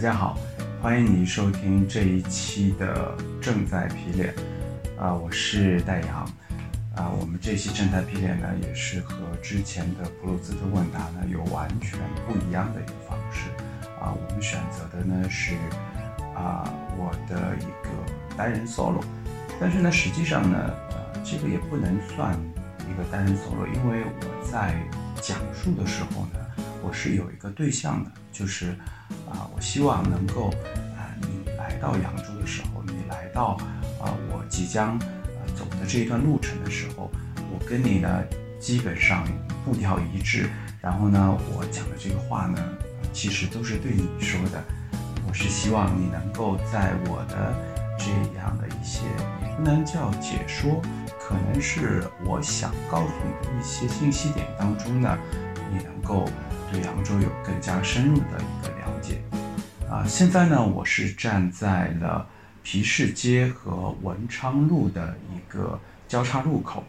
大家好，欢迎你收听这一期的正在皮脸啊，我是戴阳啊。我们这期正在皮脸呢，也是和之前的普鲁斯特问答呢有完全不一样的一个方式啊。我们选择的呢是啊我的一个单人 solo，但是呢，实际上呢，呃，这个也不能算一个单人 solo，因为我在讲述的时候呢。我是有一个对象的，就是啊，我希望能够啊，你来到扬州的时候，你来到啊，我即将啊走的这一段路程的时候，我跟你呢基本上步调一致，然后呢，我讲的这个话呢，其实都是对你说的。我是希望你能够在我的这样的一些，也不能叫解说，可能是我想告诉你的一些信息点当中呢，你能够。对扬州有更加深入的一个了解啊！现在呢，我是站在了皮市街和文昌路的一个交叉路口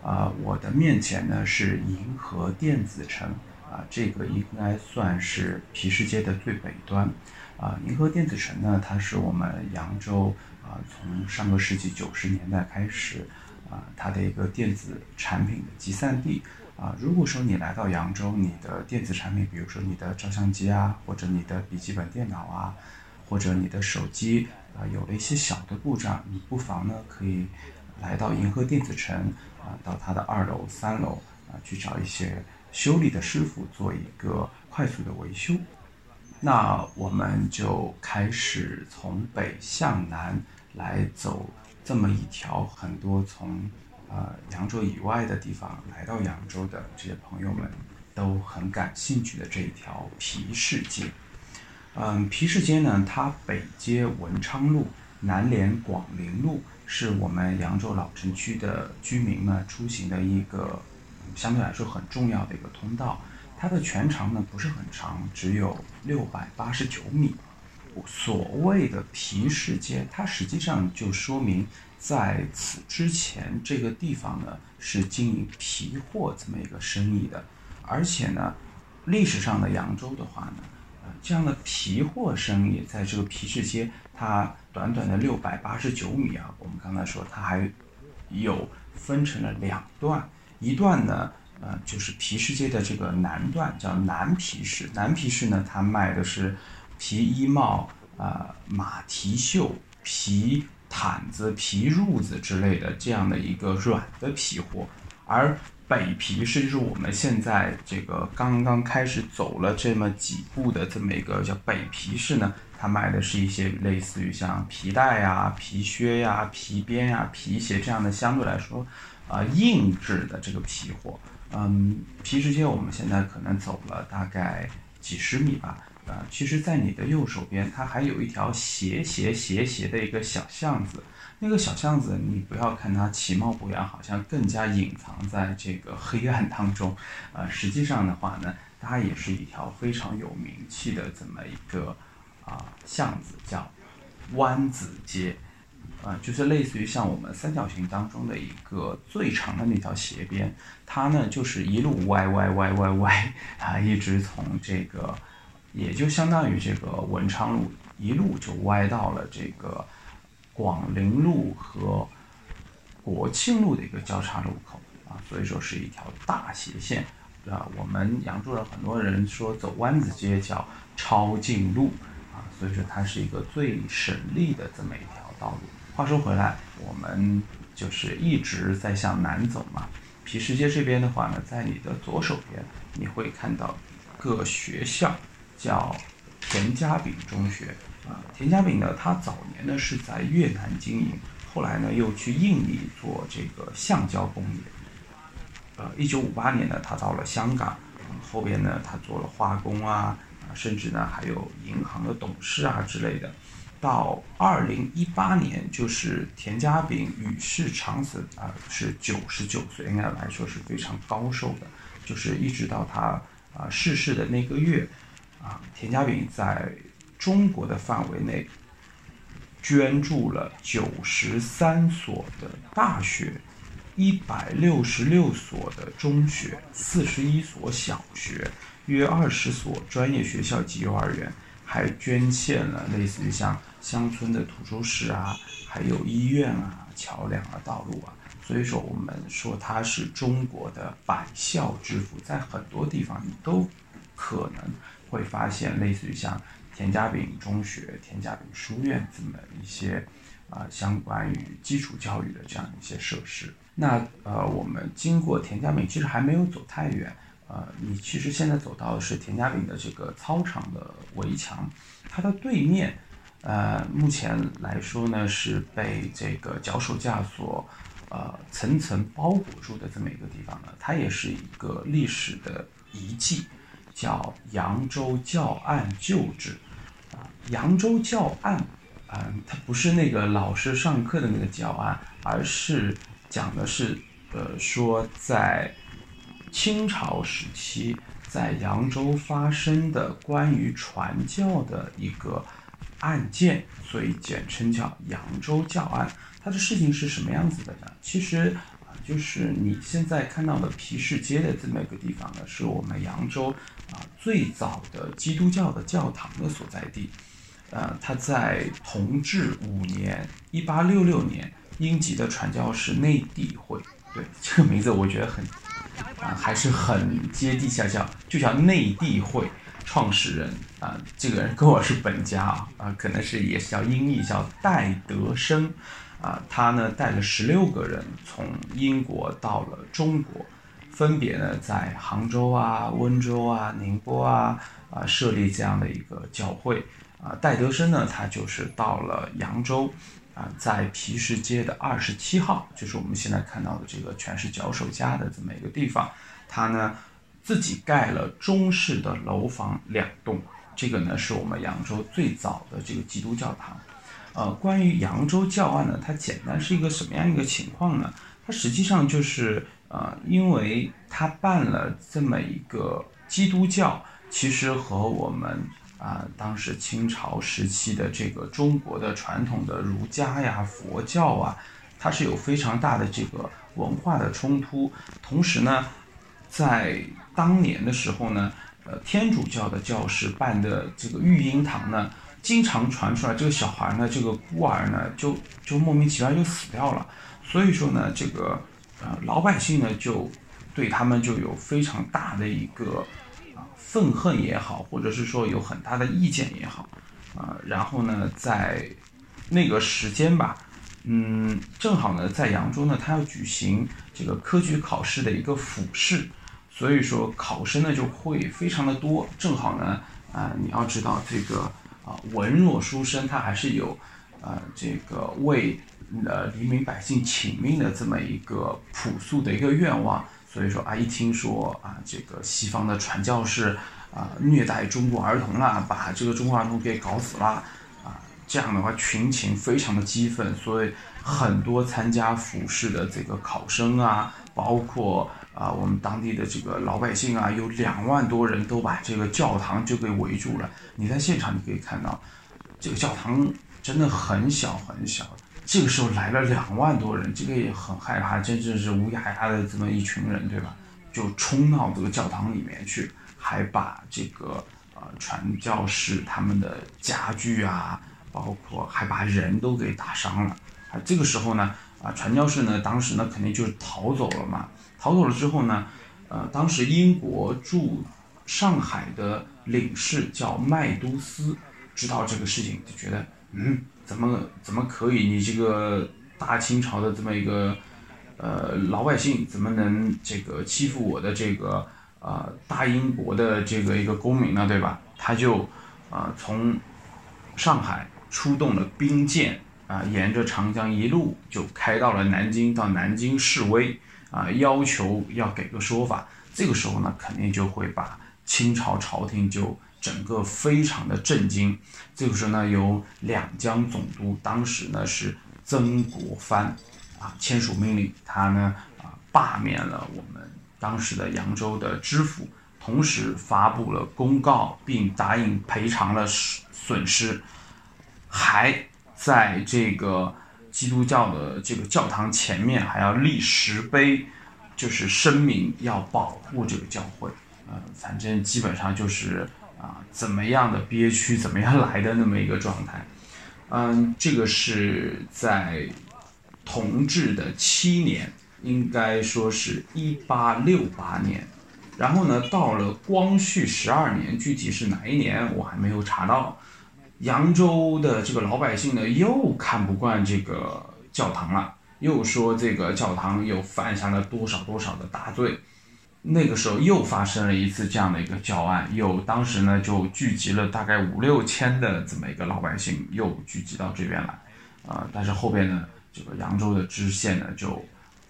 啊，我的面前呢是银河电子城啊，这个应该算是皮市街的最北端啊。银河电子城呢，它是我们扬州啊，从上个世纪九十年代开始啊，它的一个电子产品的集散地。啊，如果说你来到扬州，你的电子产品，比如说你的照相机啊，或者你的笔记本电脑啊，或者你的手机啊，有了一些小的故障，你不妨呢可以来到银河电子城啊，到它的二楼、三楼啊，去找一些修理的师傅做一个快速的维修。那我们就开始从北向南来走这么一条很多从。呃，扬州以外的地方来到扬州的这些朋友们，都很感兴趣的这一条皮市街。嗯，皮市街呢，它北接文昌路，南连广陵路，是我们扬州老城区的居民呢出行的一个相对来说很重要的一个通道。它的全长呢不是很长，只有六百八十九米。所谓的皮市街，它实际上就说明。在此之前，这个地方呢是经营皮货这么一个生意的，而且呢，历史上的扬州的话呢，呃，这样的皮货生意在这个皮市街，它短短的六百八十九米啊，我们刚才说它还有分成了两段，一段呢，呃，就是皮市街的这个南段叫南皮市，南皮市呢，它卖的是皮衣帽啊、马蹄袖、皮。毯子、皮褥子之类的这样的一个软的皮货，而北皮市就是我们现在这个刚刚开始走了这么几步的这么一个叫北皮市呢，它卖的是一些类似于像皮带呀、皮靴呀、皮鞭呀、皮鞋这样的相对来说啊硬质的这个皮货。嗯，皮市街我们现在可能走了大概几十米吧。啊，其实，在你的右手边，它还有一条斜斜斜斜的一个小巷子。那个小巷子，你不要看它其貌不扬，好像更加隐藏在这个黑暗当中。呃，实际上的话呢，它也是一条非常有名气的这么一个啊巷子，叫湾子街。啊，就是类似于像我们三角形当中的一个最长的那条斜边，它呢就是一路歪歪歪歪歪 啊，一直从这个。也就相当于这个文昌路一路就歪到了这个广陵路和国庆路的一个交叉路口啊，所以说是一条大斜线啊。我们扬州人很多人说走湾子街叫抄近路啊，所以说它是一个最省力的这么一条道路。话说回来，我们就是一直在向南走嘛。皮市街这边的话呢，在你的左手边你会看到各学校。叫田家炳中学啊，田家炳呢，他早年呢是在越南经营，后来呢又去印尼做这个橡胶工业。呃，一九五八年呢，他到了香港，后边呢他做了化工啊，啊，甚至呢还有银行的董事啊之类的。到二零一八年，就是田家炳与世长辞啊，是九十九岁，应该来说是非常高寿的，就是一直到他啊逝世的那个月。啊，田家炳在中国的范围内捐助了九十三所的大学，一百六十六所的中学，四十一所小学，约二十所专业学校及幼儿园，还捐献了类似于像乡村的图书室啊，还有医院啊、桥梁啊、道路啊。所以说，我们说它是中国的百校之父，在很多地方你都可能会发现类似于像田家炳中学、田家炳书院这么一些啊相关于基础教育的这样一些设施。那呃，我们经过田家炳，其实还没有走太远。呃，你其实现在走到的是田家炳的这个操场的围墙，它的对面，呃，目前来说呢是被这个脚手架所呃层层包裹住的这么一个地方呢，它也是一个历史的遗迹，叫扬州教案旧址。啊，扬州教案，嗯，它不是那个老师上课的那个教案，而是讲的是，呃，说在。清朝时期在扬州发生的关于传教的一个案件，所以简称叫扬州教案。它的事情是什么样子的呢？其实，就是你现在看到的皮市街的这么一个地方呢，是我们扬州啊最早的基督教的教堂的所在地。呃，它在同治五年（一八六六年），英籍的传教士内地会，对这个名字我觉得很。啊，还是很接地气，叫就叫内地会创始人啊，这个人跟我是本家啊，啊，可能是也是叫音译，叫戴德生，啊，他呢带了十六个人从英国到了中国，分别呢在杭州啊、温州啊、宁波啊啊设立这样的一个教会，啊，戴德生呢他就是到了扬州。啊，在皮市街的二十七号，就是我们现在看到的这个全是脚手架的这么一个地方，他呢自己盖了中式的楼房两栋，这个呢是我们扬州最早的这个基督教堂。呃，关于扬州教案呢，它简单是一个什么样一个情况呢？它实际上就是呃，因为他办了这么一个基督教，其实和我们。啊，当时清朝时期的这个中国的传统的儒家呀、佛教啊，它是有非常大的这个文化的冲突。同时呢，在当年的时候呢，呃，天主教的教士办的这个育婴堂呢，经常传出来这个小孩呢，这个孤儿呢，就就莫名其妙就死掉了。所以说呢，这个呃老百姓呢，就对他们就有非常大的一个啊。愤恨也好，或者是说有很大的意见也好，啊，然后呢，在那个时间吧，嗯，正好呢，在扬州呢，他要举行这个科举考试的一个复试，所以说考生呢就会非常的多。正好呢，啊，你要知道这个啊，文弱书生他还是有，呃，这个为呃黎民百姓请命的这么一个朴素的一个愿望。所以说啊，一听说啊，这个西方的传教士啊虐待中国儿童了，把这个中国儿童给搞死了啊，这样的话群情非常的激愤，所以很多参加复试的这个考生啊，包括啊我们当地的这个老百姓啊，有两万多人都把这个教堂就给围住了。你在现场你可以看到，这个教堂真的很小很小。这个时候来了两万多人，这个也很害怕，真正是乌压压的这么一群人，对吧？就冲到这个教堂里面去，还把这个呃传教士他们的家具啊，包括还把人都给打伤了。啊，这个时候呢，啊传教士呢，当时呢肯定就是逃走了嘛。逃走了之后呢，呃，当时英国驻上海的领事叫麦都斯，知道这个事情就觉得，嗯。怎么怎么可以？你这个大清朝的这么一个呃老百姓，怎么能这个欺负我的这个呃大英国的这个一个公民呢？对吧？他就啊从上海出动了兵舰啊，沿着长江一路就开到了南京，到南京示威啊，要求要给个说法。这个时候呢，肯定就会把清朝朝廷就。整个非常的震惊，这个时候呢，由两江总督，当时呢是曾国藩，啊签署命令，他呢啊罢免了我们当时的扬州的知府，同时发布了公告，并答应赔偿了损失，还在这个基督教的这个教堂前面还要立石碑，就是声明要保护这个教会，呃，反正基本上就是。啊怎么样的憋屈，怎么样来的那么一个状态。嗯，这个是在同治的七年，应该说是一八六八年。然后呢，到了光绪十二年，具体是哪一年我还没有查到。扬州的这个老百姓呢，又看不惯这个教堂了，又说这个教堂又犯下了多少多少的大罪。那个时候又发生了一次这样的一个教案，又当时呢就聚集了大概五六千的这么一个老百姓，又聚集到这边来，啊，但是后边呢，这个扬州的知县呢就，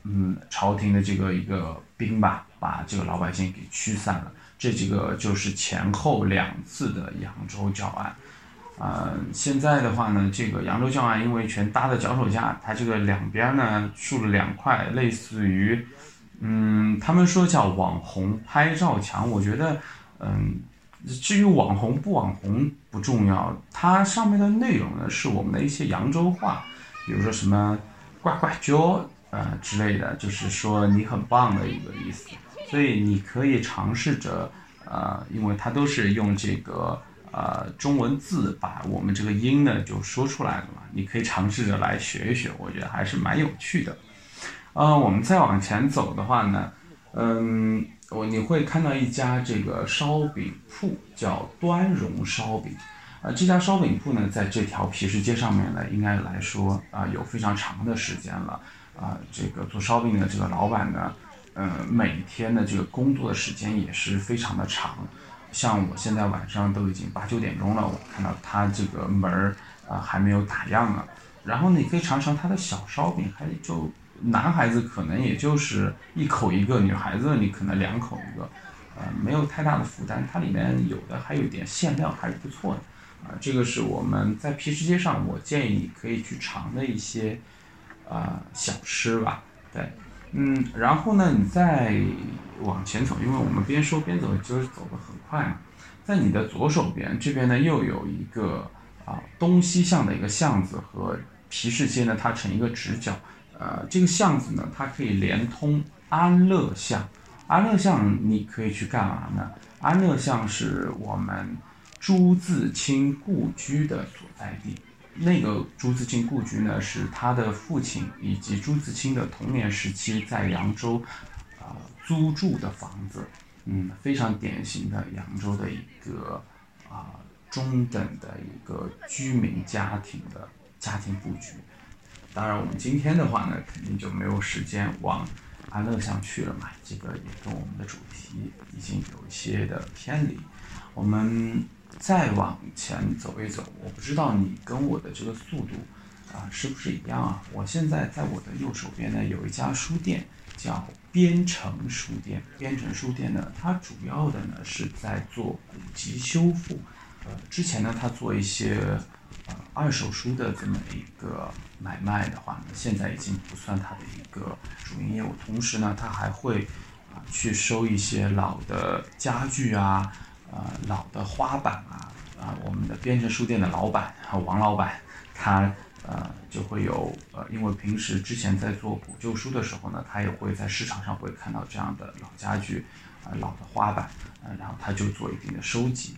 嗯，朝廷的这个一个兵吧，把这个老百姓给驱散了。这几个就是前后两次的扬州教案。呃，现在的话呢，这个扬州教案因为全搭的脚手架，它这个两边呢竖了两块，类似于，嗯，他们说叫网红拍照墙。我觉得，嗯，至于网红不网红不重要，它上面的内容呢是我们的一些扬州话，比如说什么呱呱叫呃之类的，就是说你很棒的一个意思。所以你可以尝试着，呃，因为它都是用这个。呃，中文字把我们这个音呢就说出来了嘛，你可以尝试着来学一学，我觉得还是蛮有趣的。呃，我们再往前走的话呢，嗯，我你会看到一家这个烧饼铺，叫端荣烧饼。呃，这家烧饼铺呢，在这条皮市街上面呢，应该来说啊，有非常长的时间了。啊，这个做烧饼的这个老板呢，呃，每天的这个工作的时间也是非常的长。像我现在晚上都已经八九点钟了，我看到他这个门儿啊还没有打烊呢。然后你可以尝尝他的小烧饼，还就男孩子可能也就是一口一个，女孩子你可能两口一个，呃，没有太大的负担。它里面有的还有点馅料，还是不错的。啊，这个是我们在皮市街上，我建议你可以去尝的一些啊小吃吧。对。嗯，然后呢，你再往前走，因为我们边说边走，就是走得很快嘛。在你的左手边这边呢，又有一个啊东西向的一个巷子和皮市街呢，它成一个直角。呃，这个巷子呢，它可以连通安乐巷。安乐巷你可以去干嘛呢？安乐巷是我们朱自清故居的所在地。那个朱自清故居呢，是他的父亲以及朱自清的童年时期在扬州，啊租住的房子，嗯，非常典型的扬州的一个啊中等的一个居民家庭的家庭布局。当然，我们今天的话呢，肯定就没有时间往安乐巷去了嘛，这个也跟我们的主题已经有一些的偏离，我们。再往前走一走，我不知道你跟我的这个速度啊是不是一样啊？我现在在我的右手边呢，有一家书店叫边城书店。边城书店呢，它主要的呢是在做古籍修复。呃，之前呢，它做一些呃二手书的这么一个买卖的话呢，现在已经不算它的一个主营业务。同时呢，它还会啊去收一些老的家具啊。呃，老的花板啊，啊，我们的编程书店的老板王老板，他呃就会有呃，因为平时之前在做古旧书的时候呢，他也会在市场上会看到这样的老家具，啊，老的花板，呃，然后他就做一定的收集。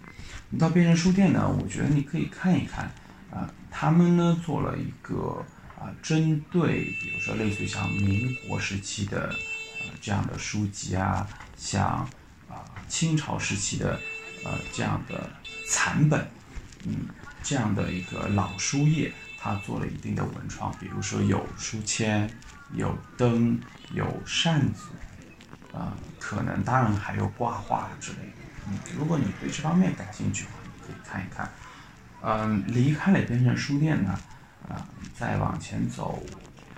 你到编程书店呢，我觉得你可以看一看，啊，他们呢做了一个啊，针对比如说类似于像民国时期的呃这样的书籍啊，像啊清朝时期的。呃，这样的残本，嗯，这样的一个老书页，它做了一定的文创，比如说有书签、有灯、有扇子，呃，可能当然还有挂画之类的。嗯，如果你对这方面感兴趣的话，你可以看一看。嗯，离开了边城书店呢，呃，再往前走，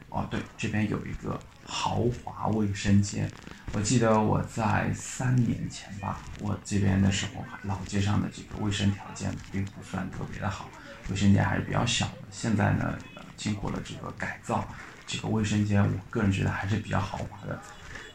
哦，对，这边有一个豪华卫生间。我记得我在三年前吧，我这边的时候，老街上的这个卫生条件并不算特别的好，卫生间还是比较小的。现在呢，经过了这个改造，这个卫生间我个人觉得还是比较豪华的。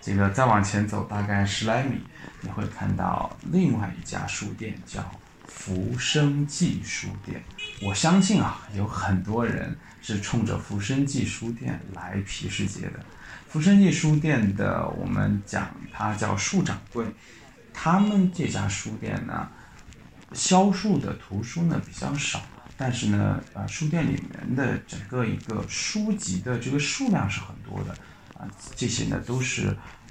这个再往前走大概十来米，你会看到另外一家书店，叫福生记书店。我相信啊，有很多人是冲着福生记书店来皮市街的。福生记书店的，我们讲它叫树掌柜，他们这家书店呢，销售的图书呢比较少，但是呢，呃，书店里面的整个一个书籍的这个数量是很多的，啊，这些呢都是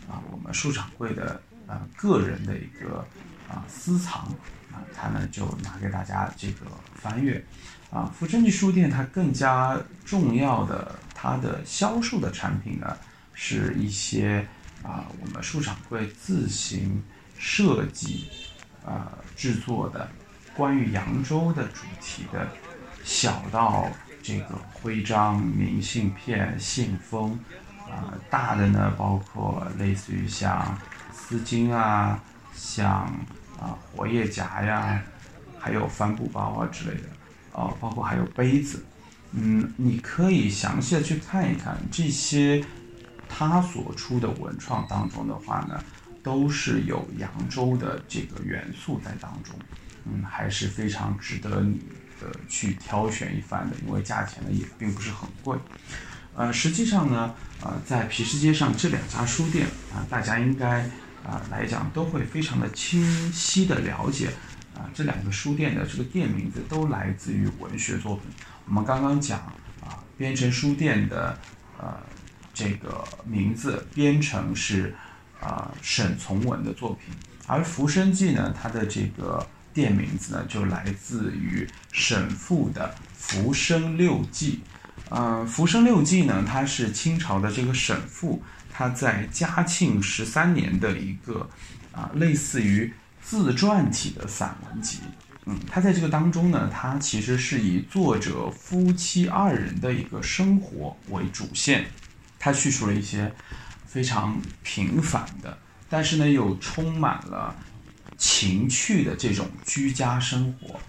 啊我们书掌柜的啊个人的一个啊私藏啊，他呢就拿给大家这个翻阅，啊，福生记书店它更加重要的它的销售的产品呢是一些啊我们书掌柜自行设计。啊，制作的关于扬州的主题的，小到这个徽章、明信片、信封，啊，大的呢包括类似于像丝巾啊，像啊活页夹呀，还有帆布包啊之类的，哦，包括还有杯子，嗯，你可以详细的去看一看这些他所出的文创当中的话呢。都是有扬州的这个元素在当中，嗯，还是非常值得你的去挑选一番的，因为价钱呢也并不是很贵。呃，实际上呢，呃，在皮市街上这两家书店啊，大家应该啊来讲都会非常的清晰的了解啊，这两个书店的这个店名字都来自于文学作品。我们刚刚讲啊，编程书店的呃这个名字编程是。啊，沈从文的作品，而《浮生记》呢，它的这个店名字呢，就来自于沈复的《浮生六记》。呃，《浮生六记》呢，它是清朝的这个沈复他在嘉庆十三年的一个啊，类似于自传体的散文集。嗯，他在这个当中呢，他其实是以作者夫妻二人的一个生活为主线，他叙述了一些。非常平凡的，但是呢又充满了情趣的这种居家生活。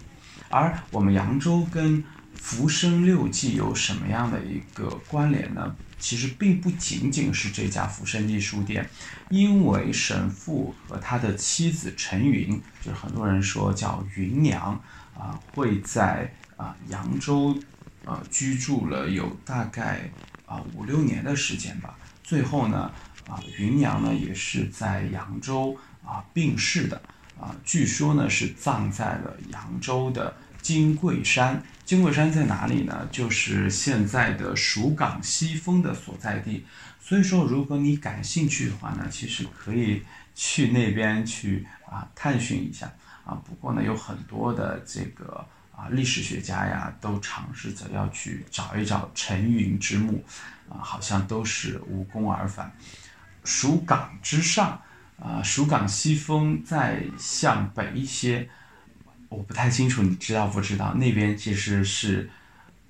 而我们扬州跟《浮生六记》有什么样的一个关联呢？其实并不仅仅是这家浮生记书店，因为神父和他的妻子陈云，就是很多人说叫云娘啊，会在啊扬州啊居住了有大概啊五六年的时间吧。最后呢，啊，云娘呢也是在扬州啊病逝的，啊，据说呢是葬在了扬州的金桂山。金桂山在哪里呢？就是现在的蜀港西峰的所在地。所以说，如果你感兴趣的话呢，其实可以去那边去啊探寻一下啊。不过呢，有很多的这个啊历史学家呀，都尝试着要去找一找陈云之墓。啊，好像都是无功而返。蜀港之上，啊，蜀港西峰再向北一些，我不太清楚，你知道不知道？那边其实是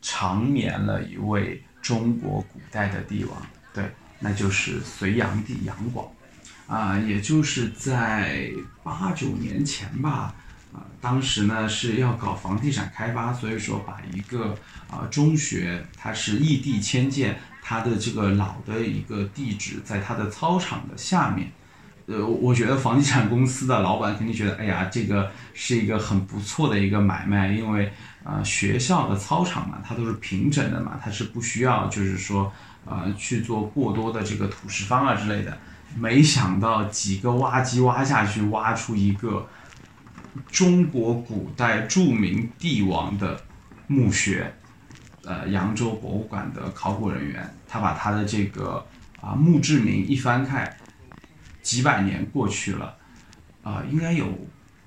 长眠了一位中国古代的帝王，对，那就是隋炀帝杨广。啊，也就是在八九年前吧，啊，当时呢是要搞房地产开发，所以说把一个啊中学，它是异地迁建。它的这个老的一个地址在它的操场的下面，呃，我觉得房地产公司的老板肯定觉得，哎呀，这个是一个很不错的一个买卖，因为啊，学校的操场嘛，它都是平整的嘛，它是不需要就是说，呃，去做过多的这个土石方啊之类的。没想到几个挖机挖下去，挖出一个中国古代著名帝王的墓穴。呃，扬州博物馆的考古人员，他把他的这个啊墓志铭一翻开，几百年过去了，啊，应该有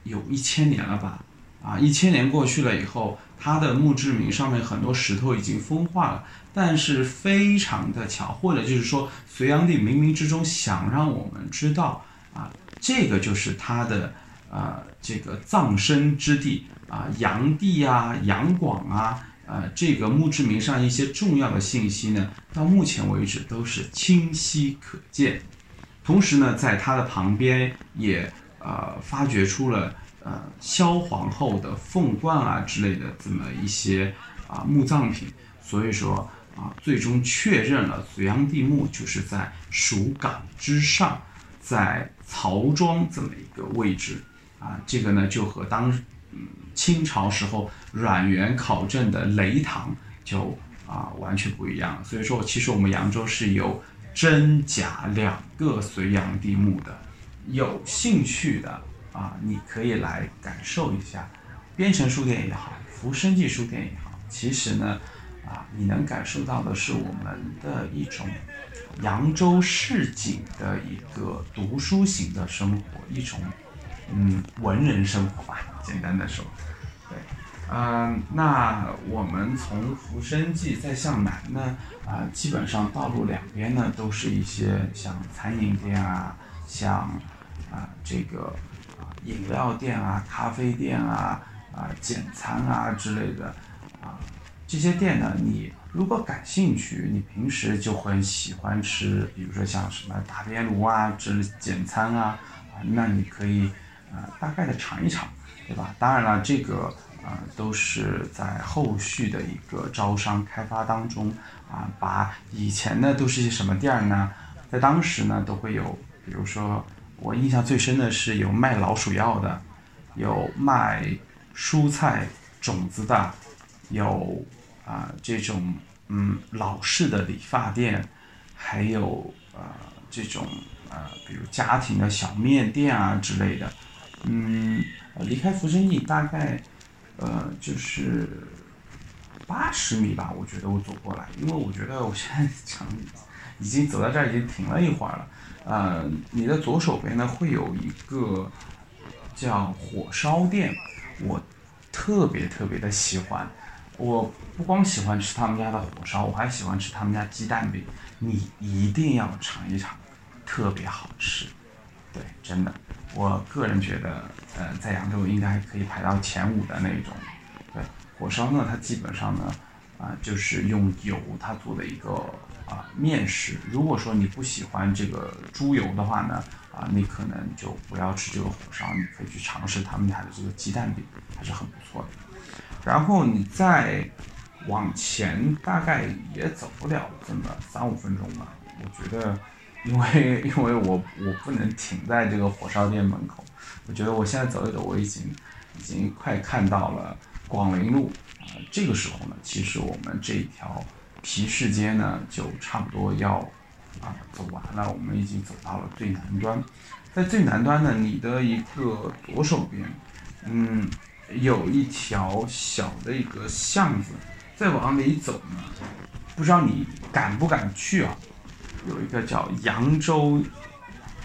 有一千年了吧？啊，一千年过去了以后，他的墓志铭上面很多石头已经风化了，但是非常的巧，或者就是说，隋炀帝冥冥之中想让我们知道，啊，这个就是他的啊这个葬身之地啊，炀帝啊，杨广啊。呃，这个墓志铭上一些重要的信息呢，到目前为止都是清晰可见。同时呢，在它的旁边也呃发掘出了呃萧皇后的凤冠啊之类的这么一些啊墓葬品。所以说啊，最终确认了隋炀帝墓就是在蜀港之上，在曹庄这么一个位置啊。这个呢，就和当嗯。清朝时候阮元考证的雷堂就啊完全不一样，所以说其实我们扬州是有真假两个隋炀帝墓的，有兴趣的啊你可以来感受一下边城书店也好，福生记书店也好，其实呢，啊，你能感受到的是我们的一种扬州市井的一个读书型的生活，一种嗯文人生活吧，简单的说，嗯，那我们从福生记再向南呢，啊，基本上道路两边呢都是一些像餐饮店啊，像啊这个。饮料店啊，咖啡店啊，啊，简餐啊之类的，啊，这些店呢，你如果感兴趣，你平时就很喜欢吃，比如说像什么打边炉啊，这简餐啊，啊，那你可以啊，大概的尝一尝，对吧？当然了，这个啊，都是在后续的一个招商开发当中啊，把以前呢都是一些什么店呢，在当时呢都会有，比如说。我印象最深的是有卖老鼠药的，有卖蔬菜种子的，有啊这种嗯老式的理发店，还有呃这种呃比如家庭的小面店啊之类的。嗯，离开福生驿大概呃就是八十米吧，我觉得我走过来，因为我觉得我现在想已经走到这儿已经停了一会儿了。呃，你的左手边呢会有一个叫火烧店，我特别特别的喜欢。我不光喜欢吃他们家的火烧，我还喜欢吃他们家鸡蛋饼。你一定要尝一尝，特别好吃。对，真的，我个人觉得，呃，在扬州应该可以排到前五的那种。对，火烧呢，它基本上呢，啊，就是用油它做的一个。啊，面食。如果说你不喜欢这个猪油的话呢，啊，你可能就不要吃这个火烧，你可以去尝试他们家的这个鸡蛋饼，还是很不错的。然后你再往前，大概也走不了这么三五分钟吧。我觉得，因为因为我我不能停在这个火烧店门口，我觉得我现在走一走，我已经已经快看到了广陵路啊。这个时候呢，其实我们这一条。皮市街呢，就差不多要啊走完了。我们已经走到了最南端，在最南端呢，你的一个左手边，嗯，有一条小的一个巷子。再往里走呢，不知道你敢不敢去啊？有一个叫扬州，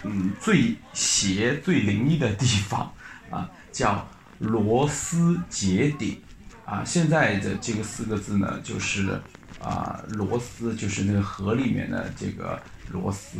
嗯，最邪、最灵异的地方啊，叫螺丝结顶啊。现在的这个四个字呢，就是。啊，螺丝就是那个河里面的这个螺丝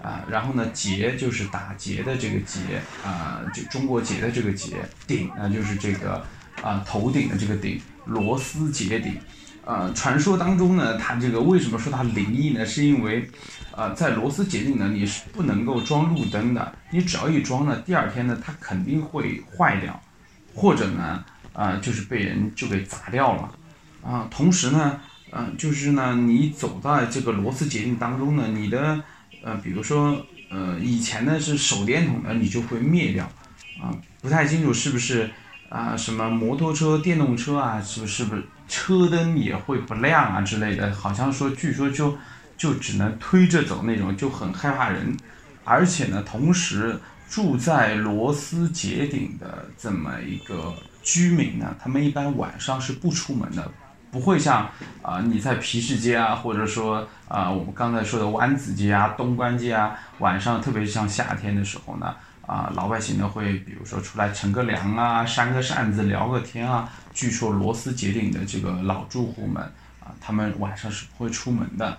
啊，然后呢，结就是打结的这个结啊，就中国结的这个结，顶呢就是这个啊头顶的这个顶，螺丝结顶。呃，传说当中呢，它这个为什么说它灵异呢？是因为，呃，在螺丝结顶呢，你是不能够装路灯的，你只要一装呢，第二天呢，它肯定会坏掉，或者呢，啊，就是被人就给砸掉了，啊，同时呢。嗯，就是呢，你走在这个螺丝结顶当中呢，你的呃，比如说呃，以前呢是手电筒的，你就会灭掉，啊，不太清楚是不是啊，什么摩托车、电动车啊，是不是不是车灯也会不亮啊之类的？好像说，据说就就只能推着走那种，就很害怕人，而且呢，同时住在螺丝结顶的这么一个居民呢，他们一般晚上是不出门的。不会像啊，你在皮市街啊，或者说啊，我们刚才说的湾子街啊、东关街啊，晚上特别是像夏天的时候呢，啊，老百姓呢会比如说出来乘个凉啊、扇个扇子、聊个天啊。据说螺丝结顶的这个老住户们啊，他们晚上是不会出门的。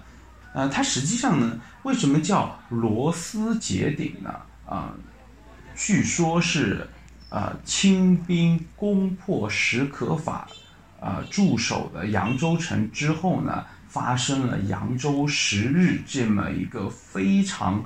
呃，它实际上呢，为什么叫螺丝结顶呢？啊，据说是啊，清兵攻破石可法。呃，驻守的扬州城之后呢，发生了扬州十日这么一个非常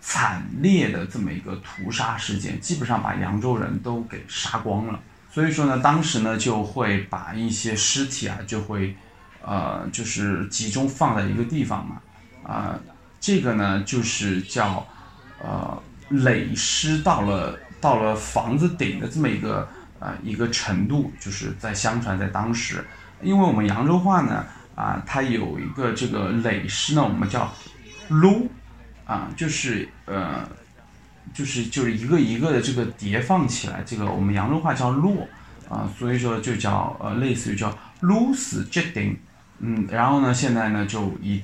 惨烈的这么一个屠杀事件，基本上把扬州人都给杀光了。所以说呢，当时呢就会把一些尸体啊，就会呃，就是集中放在一个地方嘛，啊，这个呢就是叫呃垒尸到了到了房子顶的这么一个。啊，一个程度就是在相传，在当时，因为我们扬州话呢，啊，它有一个这个垒尸呢，我们叫撸，啊，就是呃，就是就是一个一个的这个叠放起来，这个我们扬州话叫摞，啊，所以说就叫呃类似于叫螺丝结顶，嗯，然后呢现在呢就一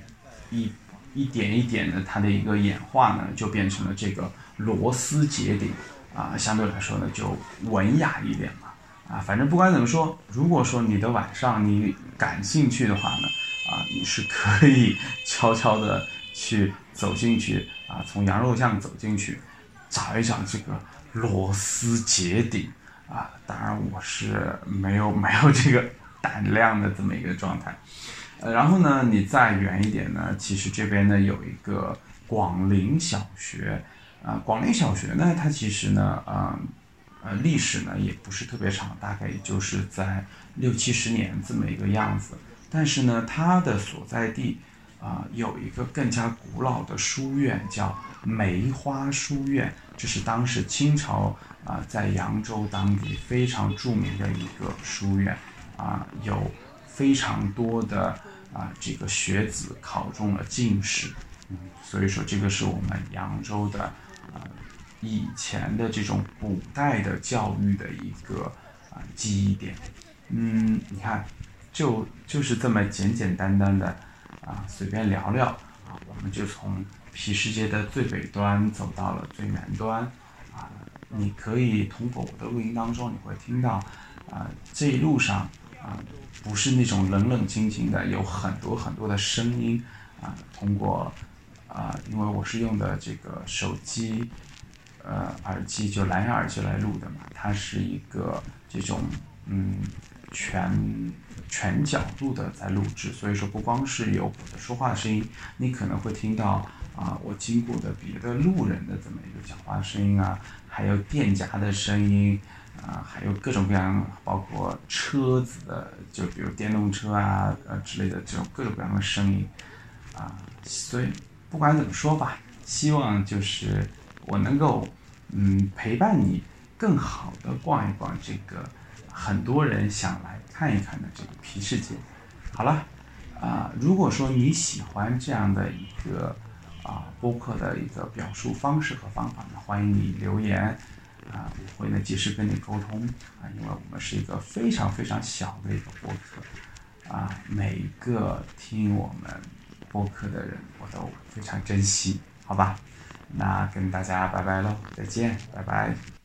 一一点一点的它的一个演化呢就变成了这个螺丝结顶啊，相对来说呢就文雅一点嘛啊，反正不管怎么说，如果说你的晚上你感兴趣的话呢啊，你是可以 悄悄的去走进去啊，从羊肉巷走进去找一找这个螺丝结顶。啊，当然我是没有没有这个胆量的这么一个状态，呃，然后呢，你再远一点呢，其实这边呢有一个广陵小学，啊，广陵小学呢，它其实呢，啊，呃，历史呢也不是特别长，大概也就是在六七十年这么一个样子，但是呢，它的所在地啊有一个更加古老的书院，叫梅花书院，这是当时清朝。啊，在扬州当地非常著名的一个书院，啊，有非常多的啊这个学子考中了进士，嗯，所以说这个是我们扬州的啊以前的这种古代的教育的一个啊记忆点，嗯，你看，就就是这么简简单单的啊随便聊聊啊，我们就从皮世界的最北端走到了最南端，啊。你可以通过我的录音当中，你会听到，啊，这一路上啊，不是那种冷冷清清的，有很多很多的声音，啊，通过，啊，因为我是用的这个手机，呃，耳机就蓝牙耳机来录的嘛，它是一个这种，嗯，全全角度的在录制，所以说不光是有我的说话的声音，你可能会听到。啊，我经过的别的路人的这么一个讲话声音啊，还有店家的声音啊，还有各种各样，包括车子的，就比如电动车啊，呃之类的这种各种各样的声音啊，所以不管怎么说吧，希望就是我能够嗯陪伴你，更好的逛一逛这个很多人想来看一看的这个皮世界。好了，啊，如果说你喜欢这样的一个。啊，播客的一个表述方式和方法呢，欢迎你留言，啊，我会呢及时跟你沟通，啊，因为我们是一个非常非常小的一个播客，啊，每一个听我们播客的人，我都非常珍惜，好吧？那跟大家拜拜喽，再见，拜拜。